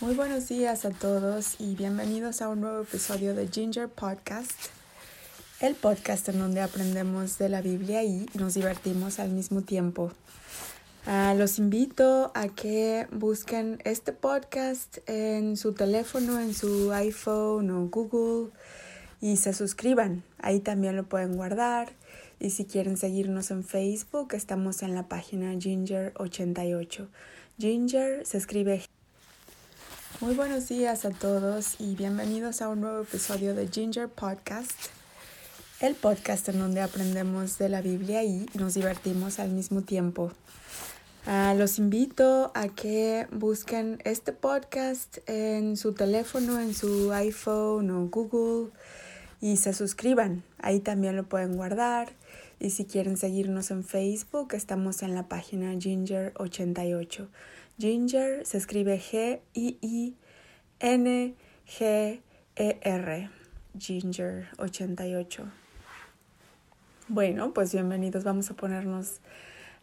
Muy buenos días a todos y bienvenidos a un nuevo episodio de Ginger Podcast, el podcast en donde aprendemos de la Biblia y nos divertimos al mismo tiempo. Uh, los invito a que busquen este podcast en su teléfono, en su iPhone o Google y se suscriban. Ahí también lo pueden guardar. Y si quieren seguirnos en Facebook, estamos en la página Ginger88. Ginger se escribe. Muy buenos días a todos y bienvenidos a un nuevo episodio de Ginger Podcast, el podcast en donde aprendemos de la Biblia y nos divertimos al mismo tiempo. Uh, los invito a que busquen este podcast en su teléfono, en su iPhone o Google y se suscriban. Ahí también lo pueden guardar. Y si quieren seguirnos en Facebook, estamos en la página Ginger88. Ginger se escribe G-I-I-N-G-E-R. Ginger88. Bueno, pues bienvenidos. Vamos a ponernos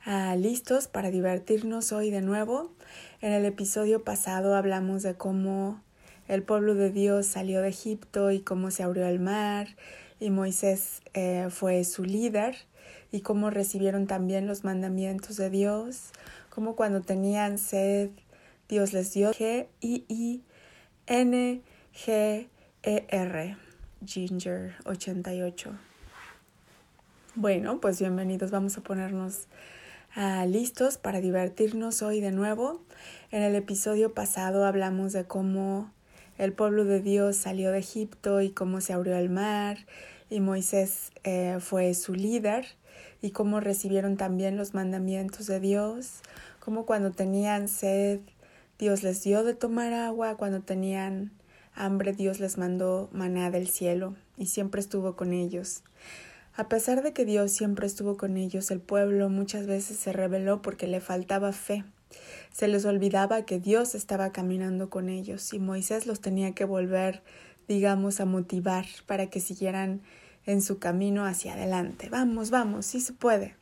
uh, listos para divertirnos hoy de nuevo. En el episodio pasado hablamos de cómo el pueblo de Dios salió de Egipto y cómo se abrió el mar y Moisés eh, fue su líder y cómo recibieron también los mandamientos de Dios, como cuando tenían sed, Dios les dio G I I N G E R Ginger 88. Bueno, pues bienvenidos, vamos a ponernos uh, listos para divertirnos hoy de nuevo. En el episodio pasado hablamos de cómo el pueblo de Dios salió de Egipto y cómo se abrió el mar y Moisés eh, fue su líder y cómo recibieron también los mandamientos de Dios, como cuando tenían sed, Dios les dio de tomar agua, cuando tenían hambre, Dios les mandó maná del cielo y siempre estuvo con ellos. A pesar de que Dios siempre estuvo con ellos, el pueblo muchas veces se rebeló porque le faltaba fe. Se les olvidaba que Dios estaba caminando con ellos y Moisés los tenía que volver, digamos, a motivar para que siguieran en su camino hacia adelante. Vamos, vamos, sí se puede.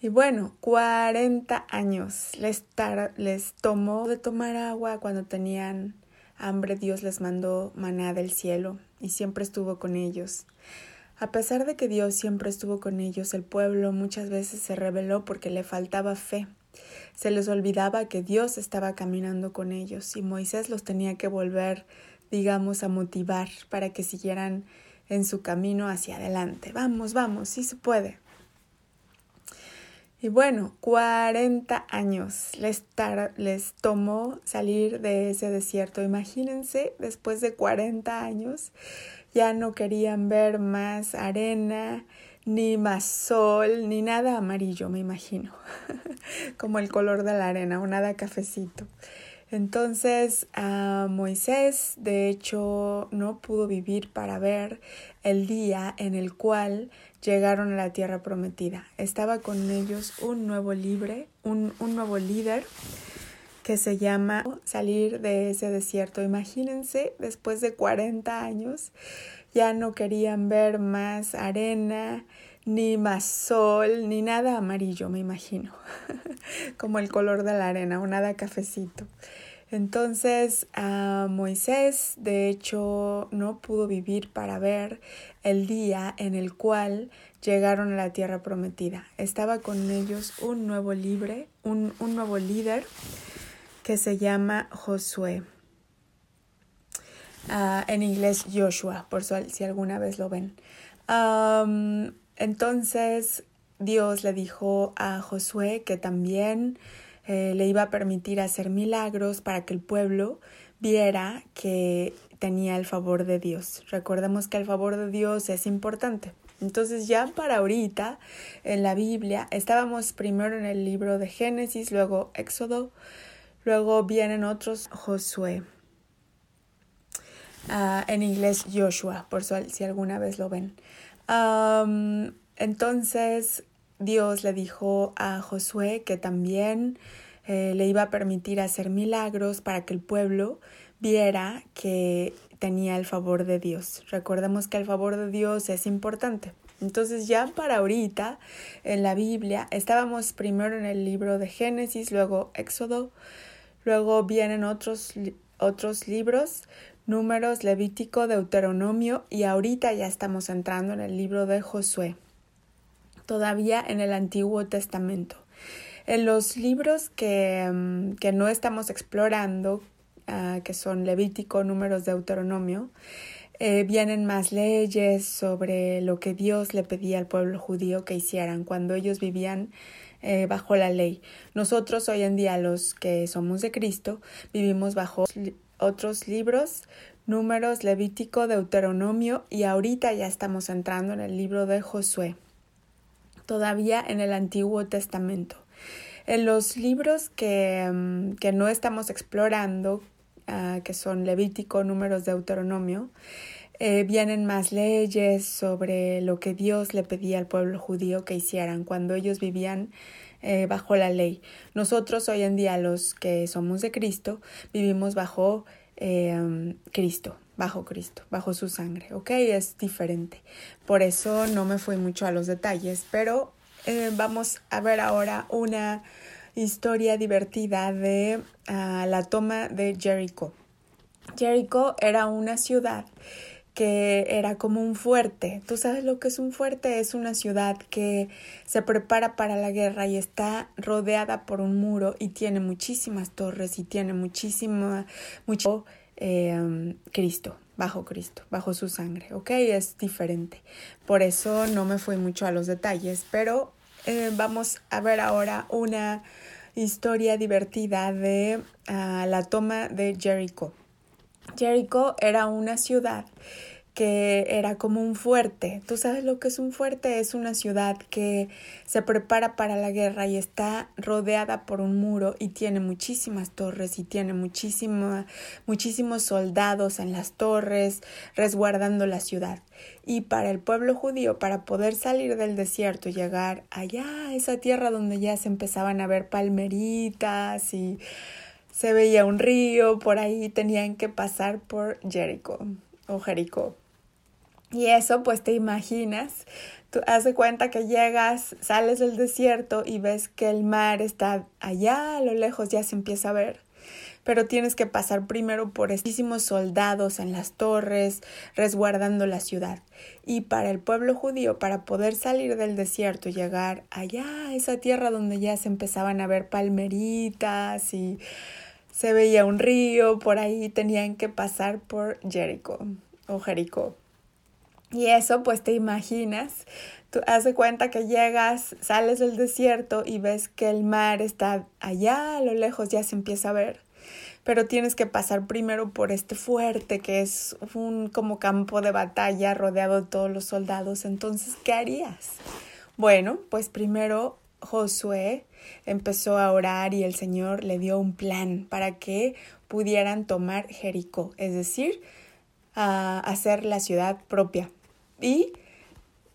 Y bueno, 40 años les, les tomó de tomar agua cuando tenían hambre. Dios les mandó maná del cielo y siempre estuvo con ellos. A pesar de que Dios siempre estuvo con ellos, el pueblo muchas veces se rebeló porque le faltaba fe. Se les olvidaba que Dios estaba caminando con ellos y Moisés los tenía que volver, digamos, a motivar para que siguieran en su camino hacia adelante. Vamos, vamos, sí se puede. Y bueno, 40 años les, les tomó salir de ese desierto. Imagínense, después de 40 años, ya no querían ver más arena, ni más sol, ni nada amarillo, me imagino, como el color de la arena o nada cafecito. Entonces Moisés, de hecho, no pudo vivir para ver el día en el cual llegaron a la tierra prometida. Estaba con ellos un nuevo libre, un, un nuevo líder que se llama salir de ese desierto. Imagínense, después de 40 años, ya no querían ver más arena, ni más sol, ni nada amarillo, me imagino, como el color de la arena o nada cafecito. Entonces Moisés, de hecho, no pudo vivir para ver el día en el cual llegaron a la tierra prometida. Estaba con ellos un nuevo libre, un, un nuevo líder que se llama Josué. Ah, en inglés Joshua, por si alguna vez lo ven. Entonces Dios le dijo a Josué que también eh, le iba a permitir hacer milagros para que el pueblo viera que tenía el favor de Dios. Recordemos que el favor de Dios es importante. Entonces ya para ahorita en la Biblia estábamos primero en el libro de Génesis, luego Éxodo, luego vienen otros Josué. Ah, en inglés Joshua, por si alguna vez lo ven. Entonces Dios le dijo a Josué que también eh, le iba a permitir hacer milagros para que el pueblo viera que tenía el favor de Dios. Recordemos que el favor de Dios es importante. Entonces ya para ahorita en la Biblia estábamos primero en el libro de Génesis, luego Éxodo, Luego vienen otros, otros libros, números, Levítico, Deuteronomio y ahorita ya estamos entrando en el libro de Josué, todavía en el Antiguo Testamento. En los libros que, mm, que no estamos explorando, uh, que son Levítico, números, Deuteronomio, eh, vienen más leyes sobre lo que Dios le pedía al pueblo judío que hicieran cuando ellos vivían eh, bajo la ley. Nosotros hoy en día, los que somos de Cristo, vivimos bajo otros libros, números, Levítico, Deuteronomio y ahorita ya estamos entrando en el libro de Josué, todavía en el Antiguo Testamento. En los libros que, mm, que no estamos explorando, uh, que son Levítico, números, Deuteronomio, eh, vienen más leyes sobre lo que Dios le pedía al pueblo judío que hicieran cuando ellos vivían eh, bajo la ley. Nosotros hoy en día, los que somos de Cristo, vivimos bajo eh, Cristo, bajo Cristo, bajo su sangre, ¿ok? Es diferente. Por eso no me fui mucho a los detalles, pero vamos a ver ahora una historia divertida de uh, la toma de Jericho. Jericho era una ciudad que era como un fuerte. ¿Tú sabes lo que es un fuerte? Es una ciudad que se prepara para la guerra y está rodeada por un muro y tiene muchísimas torres y tiene muchísima, mucho eh, Cristo, bajo Cristo, bajo su sangre, ¿ok? Es diferente. Por eso no me fui mucho a los detalles, pero eh, vamos a ver ahora una historia divertida de uh, la toma de Jericho. Jericho era una ciudad que era como un fuerte. ¿Tú sabes lo que es un fuerte? Es una ciudad que se prepara para la guerra y está rodeada por un muro y tiene muchísimas torres y tiene muchísimos soldados en las torres resguardando la ciudad. Y para el pueblo judío, para poder salir del desierto y llegar allá, a esa tierra donde ya se empezaban a ver palmeritas y se veía un río, por ahí tenían que pasar por Jericho o Jericó. Y eso pues te imaginas, tú hace cuenta que llegas, sales del desierto y ves que el mar está allá a lo lejos, ya se empieza a ver. Pero tienes que pasar primero por estísimos soldados en las torres, resguardando la ciudad. Y para el pueblo judío, para poder salir del desierto y llegar allá, a esa tierra donde ya se empezaban a ver palmeritas y se veía un río, por ahí tenían que pasar por Jericho o Jericó. Y eso pues te imaginas, tú hace cuenta que llegas, sales del desierto y ves que el mar está allá a lo lejos, ya se empieza a ver, pero tienes que pasar primero por este fuerte que es un como campo de batalla rodeado de todos los soldados. Entonces, ¿qué harías? Bueno, pues primero Josué empezó a orar y el Señor le dio un plan para que pudieran tomar Jericó, es decir, hacer la ciudad propia y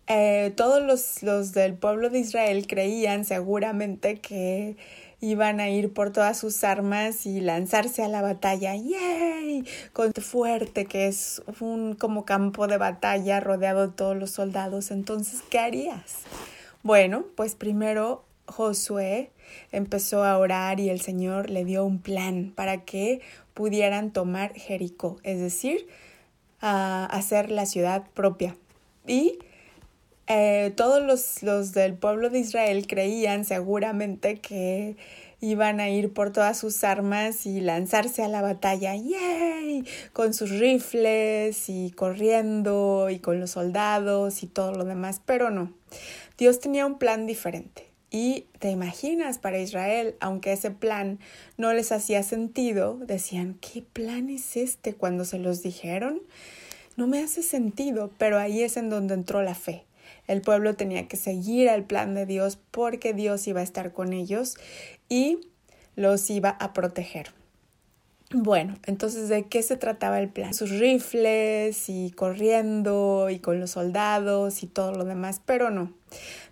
eh, todos los, del pueblo de Israel creían seguramente que iban a ir por todas sus armas y lanzarse a la batalla, ¡yay! Con fuerte que es un como campo de batalla rodeado de todos los soldados. Entonces, ¿qué harías? Bueno, pues primero Josué empezó a orar y el Señor le dio un plan para que pudieran tomar Jericó, es decir, a hacer la ciudad propia. Y eh, todos los, los del pueblo de Israel creían seguramente que iban a ir por todas sus armas y lanzarse a la batalla, ¡yay! Con sus rifles y corriendo y con los soldados y todo lo demás, pero no. Dios tenía un plan diferente. Y te imaginas para Israel, aunque ese plan no les hacía sentido, decían, ¿qué plan es este cuando se los dijeron? no me hace sentido, pero ahí es en donde entró la fe. El pueblo tenía que seguir el plan de Dios porque Dios iba a estar con ellos y los iba a proteger. Bueno, entonces, ¿de qué se trataba el plan? Sus rifles y corriendo y con los soldados y todo lo demás, pero no.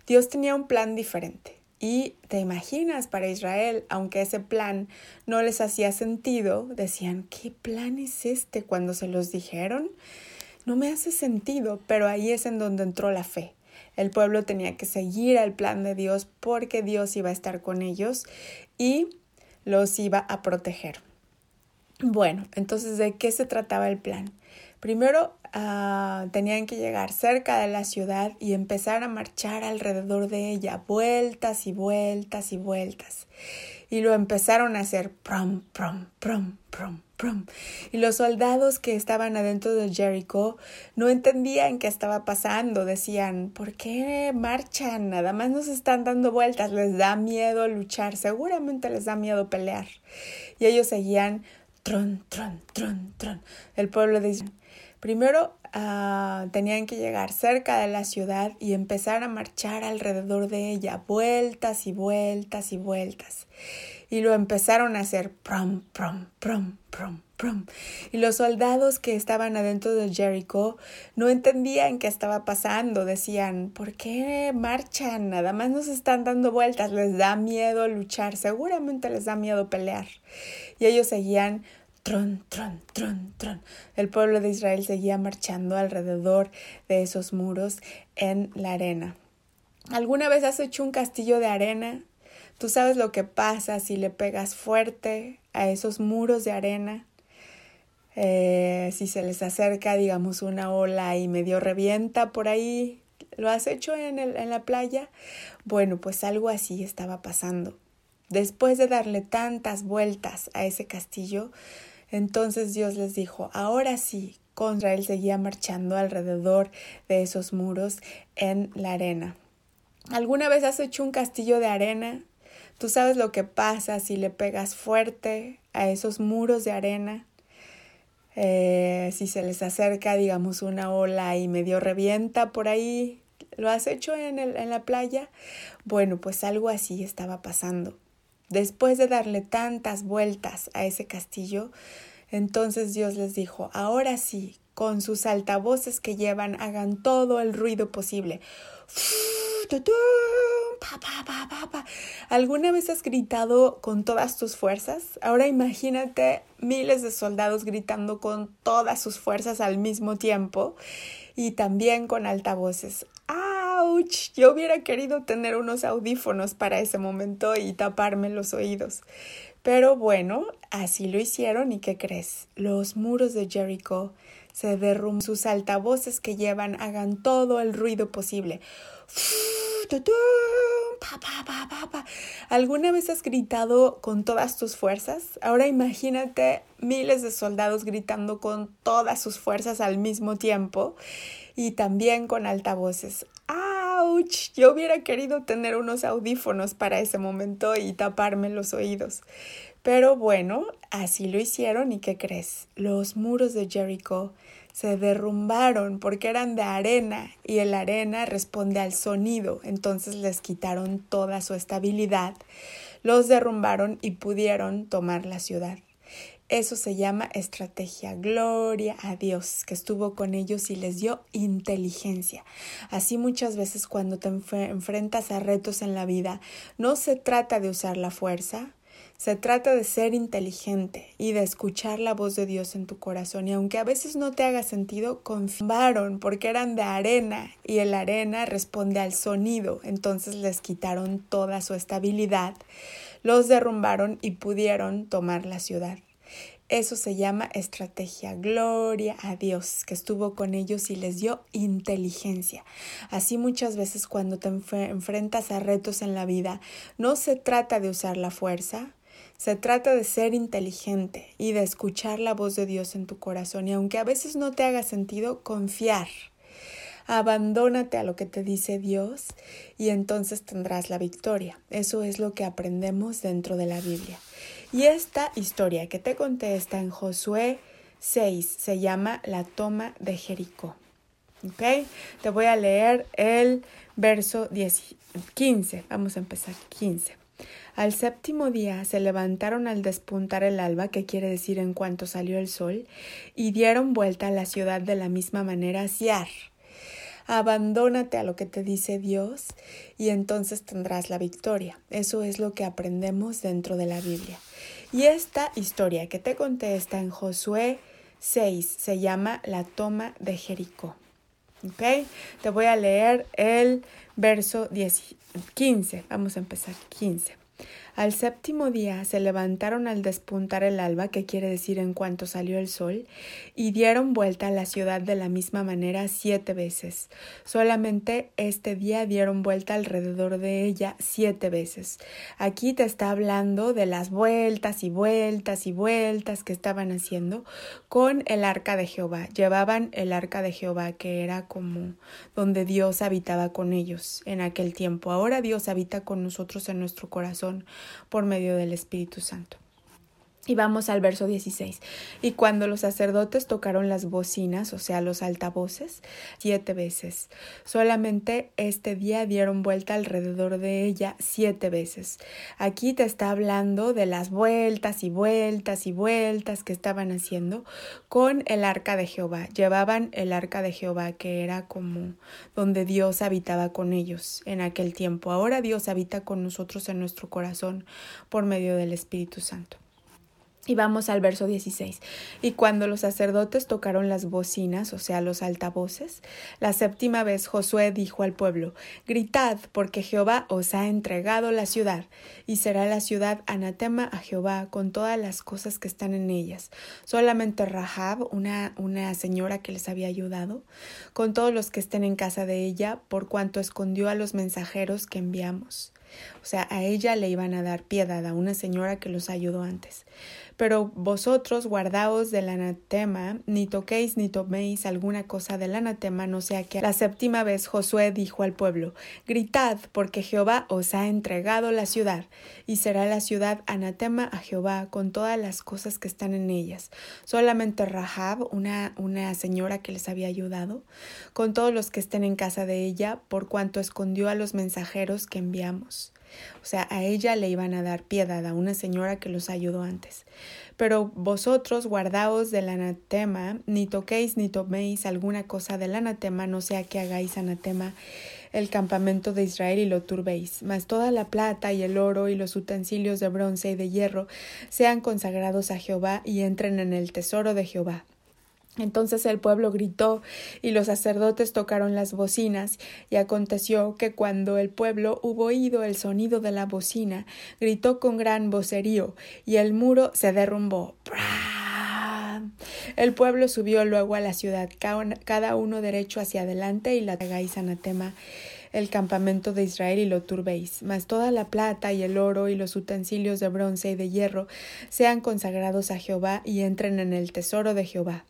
Dios tenía un plan diferente. Y te imaginas para Israel, aunque ese plan no les hacía sentido, decían, ¿qué plan es este cuando se los dijeron? no me hace sentido, pero ahí es en donde entró la fe. El pueblo tenía que seguir el plan de Dios porque Dios iba a estar con ellos y los iba a proteger. Bueno, entonces, ¿de qué se trataba el plan? Primero uh, tenían que llegar cerca de la ciudad y empezar a marchar alrededor de ella, vueltas y vueltas y vueltas. Y lo empezaron a hacer prom, prom, prom, prom, prom. Y los soldados que estaban adentro de Jericho no entendían qué estaba pasando. Decían, ¿por qué marchan? Nada más nos están dando vueltas. Les da miedo luchar. Seguramente les da miedo pelear. Y ellos seguían tron, tron, tron, tron. El pueblo de. Primero uh, tenían que llegar cerca de la ciudad y empezar a marchar alrededor de ella, vueltas y vueltas y vueltas. Y lo empezaron a hacer prom, prom, prom, prom, prom. Y los soldados que estaban adentro de Jericho no entendían qué estaba pasando. Decían, ¿por qué marchan? Nada más nos están dando vueltas. Les da miedo luchar. Seguramente les da miedo pelear. Y ellos seguían tron, tron, tron, tron. El pueblo de Israel seguía marchando alrededor de esos muros en la arena. ¿Alguna vez has hecho un castillo de arena? Tú sabes lo que pasa si le pegas fuerte a esos muros de arena. Eh, si se les acerca, digamos, una ola y medio revienta por ahí. ¿Lo has hecho en, el, en la playa? Bueno, pues algo así estaba pasando. Después de darle tantas vueltas a ese castillo, entonces Dios les dijo, ahora sí, contra él seguía marchando alrededor de esos muros en la arena. ¿Alguna vez has hecho un castillo de arena? Tú sabes lo que pasa si le pegas fuerte a esos muros de arena. Eh, si se les acerca, digamos, una ola y medio revienta por ahí. ¿Lo has hecho en, el, en la playa? Bueno, pues algo así estaba pasando. Después de darle tantas vueltas a ese castillo, entonces Dios les dijo, ahora sí, con sus altavoces que llevan, hagan todo el ruido posible. ¿Alguna vez has gritado con todas tus fuerzas? Ahora imagínate miles de soldados gritando con todas sus fuerzas al mismo tiempo y también con altavoces. Yo hubiera querido tener unos audífonos para ese momento y taparme los oídos. Pero bueno, así lo hicieron y ¿qué crees? Los muros de Jericho se derrumban, sus altavoces que llevan hagan todo el ruido posible. ¿Alguna vez has gritado con todas tus fuerzas? Ahora imagínate miles de soldados gritando con todas sus fuerzas al mismo tiempo y también con altavoces. ¡Auch! Yo hubiera querido tener unos audífonos para ese momento y taparme los oídos. Pero bueno, así lo hicieron y ¿qué crees? Los muros de Jericho se derrumbaron porque eran de arena y el arena responde al sonido, entonces les quitaron toda su estabilidad, los derrumbaron y pudieron tomar la ciudad. Eso se llama estrategia. Gloria a Dios que estuvo con ellos y les dio inteligencia. Así muchas veces cuando te enfrentas a retos en la vida, no se trata de usar la fuerza, se trata de ser inteligente y de escuchar la voz de Dios en tu corazón. Y aunque a veces no te haga sentido, confiaron porque eran de arena y el arena responde al sonido. Entonces les quitaron toda su estabilidad, los derrumbaron y pudieron tomar la ciudad. Eso se llama estrategia. Gloria a Dios que estuvo con ellos y les dio inteligencia. Así muchas veces cuando te enfrentas a retos en la vida, no se trata de usar la fuerza, se trata de ser inteligente y de escuchar la voz de Dios en tu corazón. Y aunque a veces no te haga sentido, confiar. Abandónate a lo que te dice Dios y entonces tendrás la victoria. Eso es lo que aprendemos dentro de la Biblia. Y esta historia que te conté está en Josué 6, se llama La toma de Jericó. ¿Ok? Te voy a leer el verso 10, 15. Vamos a empezar 15. Al séptimo día se levantaron al despuntar el alba, que quiere decir en cuanto salió el sol, y dieron vuelta a la ciudad de la misma manera hacia Abandónate a lo que te dice Dios y entonces tendrás la victoria. Eso es lo que aprendemos dentro de la Biblia. Y esta historia que te conté está en Josué 6, se llama La toma de Jericó. ¿Ok? Te voy a leer el verso 10, 15. Vamos a empezar 15. Al séptimo día se levantaron al despuntar el alba, que quiere decir en cuanto salió el sol, y dieron vuelta a la ciudad de la misma manera siete veces. Solamente este día dieron vuelta alrededor de ella siete veces. Aquí te está hablando de las vueltas y vueltas y vueltas que estaban haciendo con el arca de Jehová. Llevaban el arca de Jehová, que era como donde Dios habitaba con ellos en aquel tiempo. Ahora Dios habita con nosotros en nuestro corazón por medio del Espíritu Santo. Y vamos al verso 16. Y cuando los sacerdotes tocaron las bocinas, o sea, los altavoces, siete veces. Solamente este día dieron vuelta alrededor de ella siete veces. Aquí te está hablando de las vueltas y vueltas y vueltas que estaban haciendo con el arca de Jehová. Llevaban el arca de Jehová, que era como donde Dios habitaba con ellos en aquel tiempo. Ahora Dios habita con nosotros en nuestro corazón por medio del Espíritu Santo. Y vamos al verso 16. Y cuando los sacerdotes tocaron las bocinas, o sea, los altavoces, la séptima vez Josué dijo al pueblo, Gritad, porque Jehová os ha entregado la ciudad, y será la ciudad anatema a Jehová con todas las cosas que están en ellas. Solamente Rahab, una, una señora que les había ayudado, con todos los que estén en casa de ella, por cuanto escondió a los mensajeros que enviamos. O sea, a ella le iban a dar piedad, a una señora que los ayudó antes. Pero vosotros guardaos del anatema, ni toquéis ni toméis alguna cosa del anatema, no sea que la séptima vez Josué dijo al pueblo, Gritad, porque Jehová os ha entregado la ciudad, y será la ciudad anatema a Jehová con todas las cosas que están en ellas. Solamente Rahab, una, una señora que les había ayudado, con todos los que estén en casa de ella, por cuanto escondió a los mensajeros que enviamos. O sea, a ella le iban a dar piedad, a una señora que los ayudó antes. Pero vosotros guardaos del anatema, ni toquéis ni toméis alguna cosa del anatema, no sea que hagáis anatema el campamento de Israel y lo turbéis. Mas toda la plata y el oro y los utensilios de bronce y de hierro sean consagrados a Jehová y entren en el tesoro de Jehová. Entonces el pueblo gritó y los sacerdotes tocaron las bocinas y aconteció que cuando el pueblo hubo oído el sonido de la bocina, gritó con gran vocerío y el muro se derrumbó. El pueblo subió luego a la ciudad, cada uno derecho hacia adelante y la hagáis anatema el campamento de Israel y lo turbéis, mas toda la plata y el oro y los utensilios de bronce y de hierro sean consagrados a Jehová y entren en el tesoro de Jehová.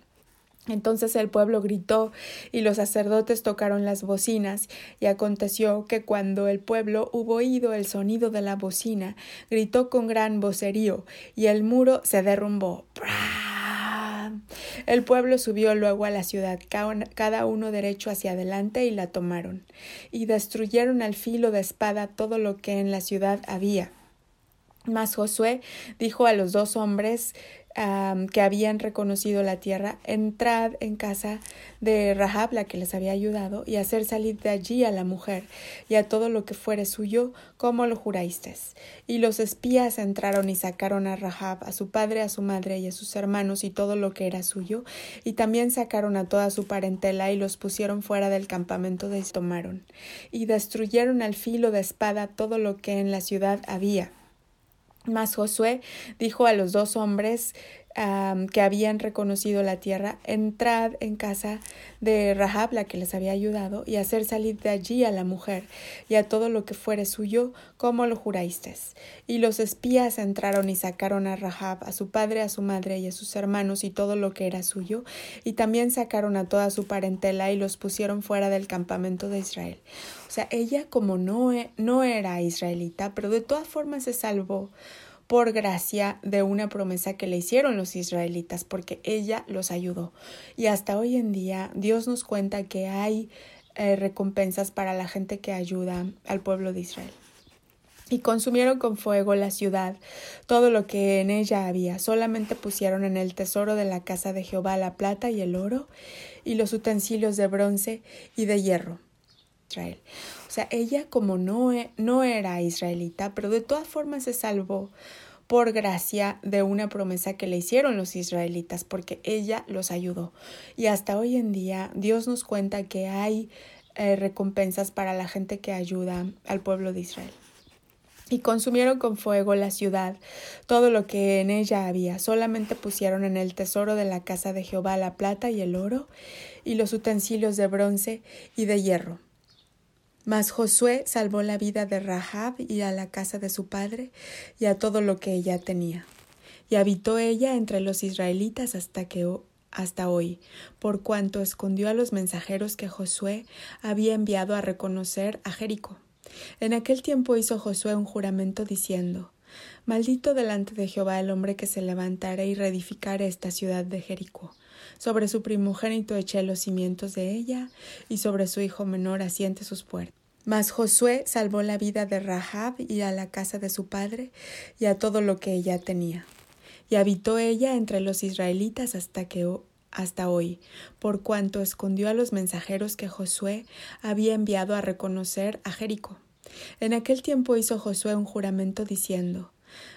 Entonces el pueblo gritó y los sacerdotes tocaron las bocinas y aconteció que cuando el pueblo hubo oído el sonido de la bocina, gritó con gran vocerío y el muro se derrumbó. El pueblo subió luego a la ciudad, cada uno derecho hacia adelante, y la tomaron, y destruyeron al filo de espada todo lo que en la ciudad había. Mas Josué dijo a los dos hombres que habían reconocido la tierra, entrad en casa de Rahab, la que les había ayudado, y hacer salir de allí a la mujer y a todo lo que fuere suyo, como lo jurasteis. Y los espías entraron y sacaron a Rahab, a su padre, a su madre y a sus hermanos y todo lo que era suyo, y también sacaron a toda su parentela y los pusieron fuera del campamento de tomaron, y destruyeron al filo de espada todo lo que en la ciudad había mas Josué dijo a los dos hombres que habían reconocido la tierra, entrad en casa de Rahab, la que les había ayudado, y hacer salir de allí a la mujer y a todo lo que fuere suyo, como lo jurasteis. Y los espías entraron y sacaron a Rahab, a su padre, a su madre y a sus hermanos y todo lo que era suyo, y también sacaron a toda su parentela y los pusieron fuera del campamento de Israel. O sea, ella como no, e, no era israelita, pero de todas formas se salvó por gracia de una promesa que le hicieron los israelitas, porque ella los ayudó. Y hasta hoy en día Dios nos cuenta que hay eh, recompensas para la gente que ayuda al pueblo de Israel. Y consumieron con fuego la ciudad, todo lo que en ella había. Solamente pusieron en el tesoro de la casa de Jehová la plata y el oro, y los utensilios de bronce y de hierro. Israel. O sea, ella como no, e, no era israelita, pero de todas formas se salvó por gracia de una promesa que le hicieron los israelitas, porque ella los ayudó. Y hasta hoy en día Dios nos cuenta que hay eh, recompensas para la gente que ayuda al pueblo de Israel. y consumieron con fuego la ciudad, todo lo que en ella había. Solamente pusieron en el tesoro de la casa de Jehová la plata y el oro, y los utensilios de bronce y de hierro. Mas Josué salvó la vida de Rahab y a la casa de su padre y a todo lo que ella tenía. Y habitó ella entre los israelitas hasta que hasta hoy, por cuanto escondió a los mensajeros que Josué había enviado a reconocer a Jericó. En aquel tiempo hizo Josué un juramento diciendo Maldito delante de Jehová el hombre que se levantare y reedificare esta ciudad de Jericó. Sobre su primogénito eché los cimientos de ella, y sobre su hijo menor asiente sus puertas. Mas Josué salvó la vida de Rahab y a la casa de su padre y a todo lo que ella tenía. Y habitó ella entre los israelitas hasta que hasta hoy, por cuanto escondió a los mensajeros que Josué había enviado a reconocer a Jericó. En aquel tiempo hizo Josué un juramento diciendo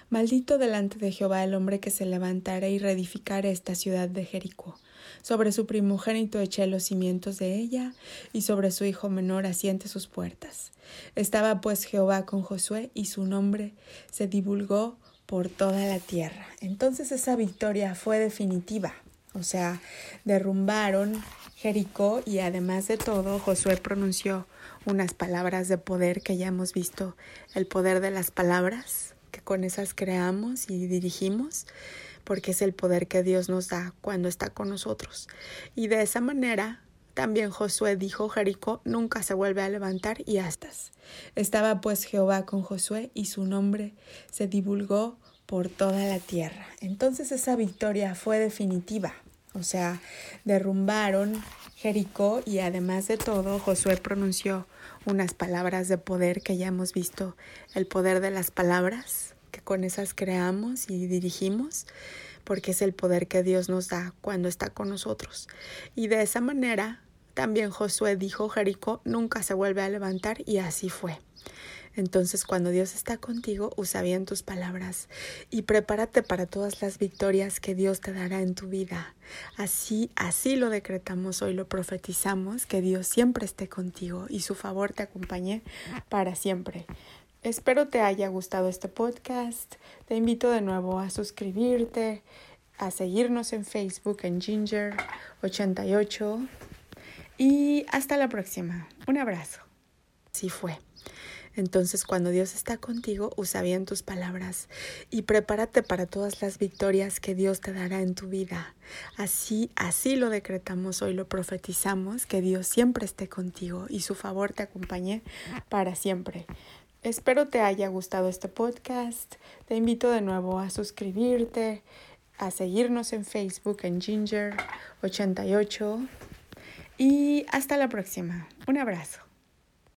Maldito delante de Jehová el hombre que se levantare y reedificare esta ciudad de Jericó. Sobre su primogénito eché los cimientos de ella, y sobre su hijo menor asiente sus puertas. Estaba pues Jehová con Josué, y su nombre se divulgó por toda la tierra. Entonces esa victoria fue definitiva. O sea, derrumbaron Jericó y además de todo, Josué pronunció unas palabras de poder que ya hemos visto, el poder de las palabras, que con esas creamos y dirigimos, porque es el poder que Dios nos da cuando está con nosotros. Y de esa manera también Josué dijo, Jericó nunca se vuelve a levantar y astas. Estaba pues Jehová con Josué y su nombre se divulgó por toda la tierra. Entonces esa victoria fue definitiva. O sea, derrumbaron Jericó y además de todo Josué pronunció unas palabras de poder que ya hemos visto, el poder de las palabras, que con esas creamos y dirigimos, porque es el poder que Dios nos da cuando está con nosotros. Y de esa manera también Josué dijo, Jericó nunca se vuelve a levantar y así fue. Entonces, cuando Dios está contigo, usa bien tus palabras y prepárate para todas las victorias que Dios te dará en tu vida. Así, así lo decretamos hoy, lo profetizamos, que Dios siempre esté contigo y su favor te acompañe para siempre. Espero te haya gustado este podcast. Te invito de nuevo a suscribirte, a seguirnos en Facebook en Ginger88 y hasta la próxima. Un abrazo. Así fue. Entonces, cuando Dios está contigo, usa bien tus palabras y prepárate para todas las victorias que Dios te dará en tu vida. Así, así lo decretamos hoy, lo profetizamos, que Dios siempre esté contigo y su favor te acompañe para siempre. Espero te haya gustado este podcast. Te invito de nuevo a suscribirte, a seguirnos en Facebook en Ginger88 y hasta la próxima. Un abrazo.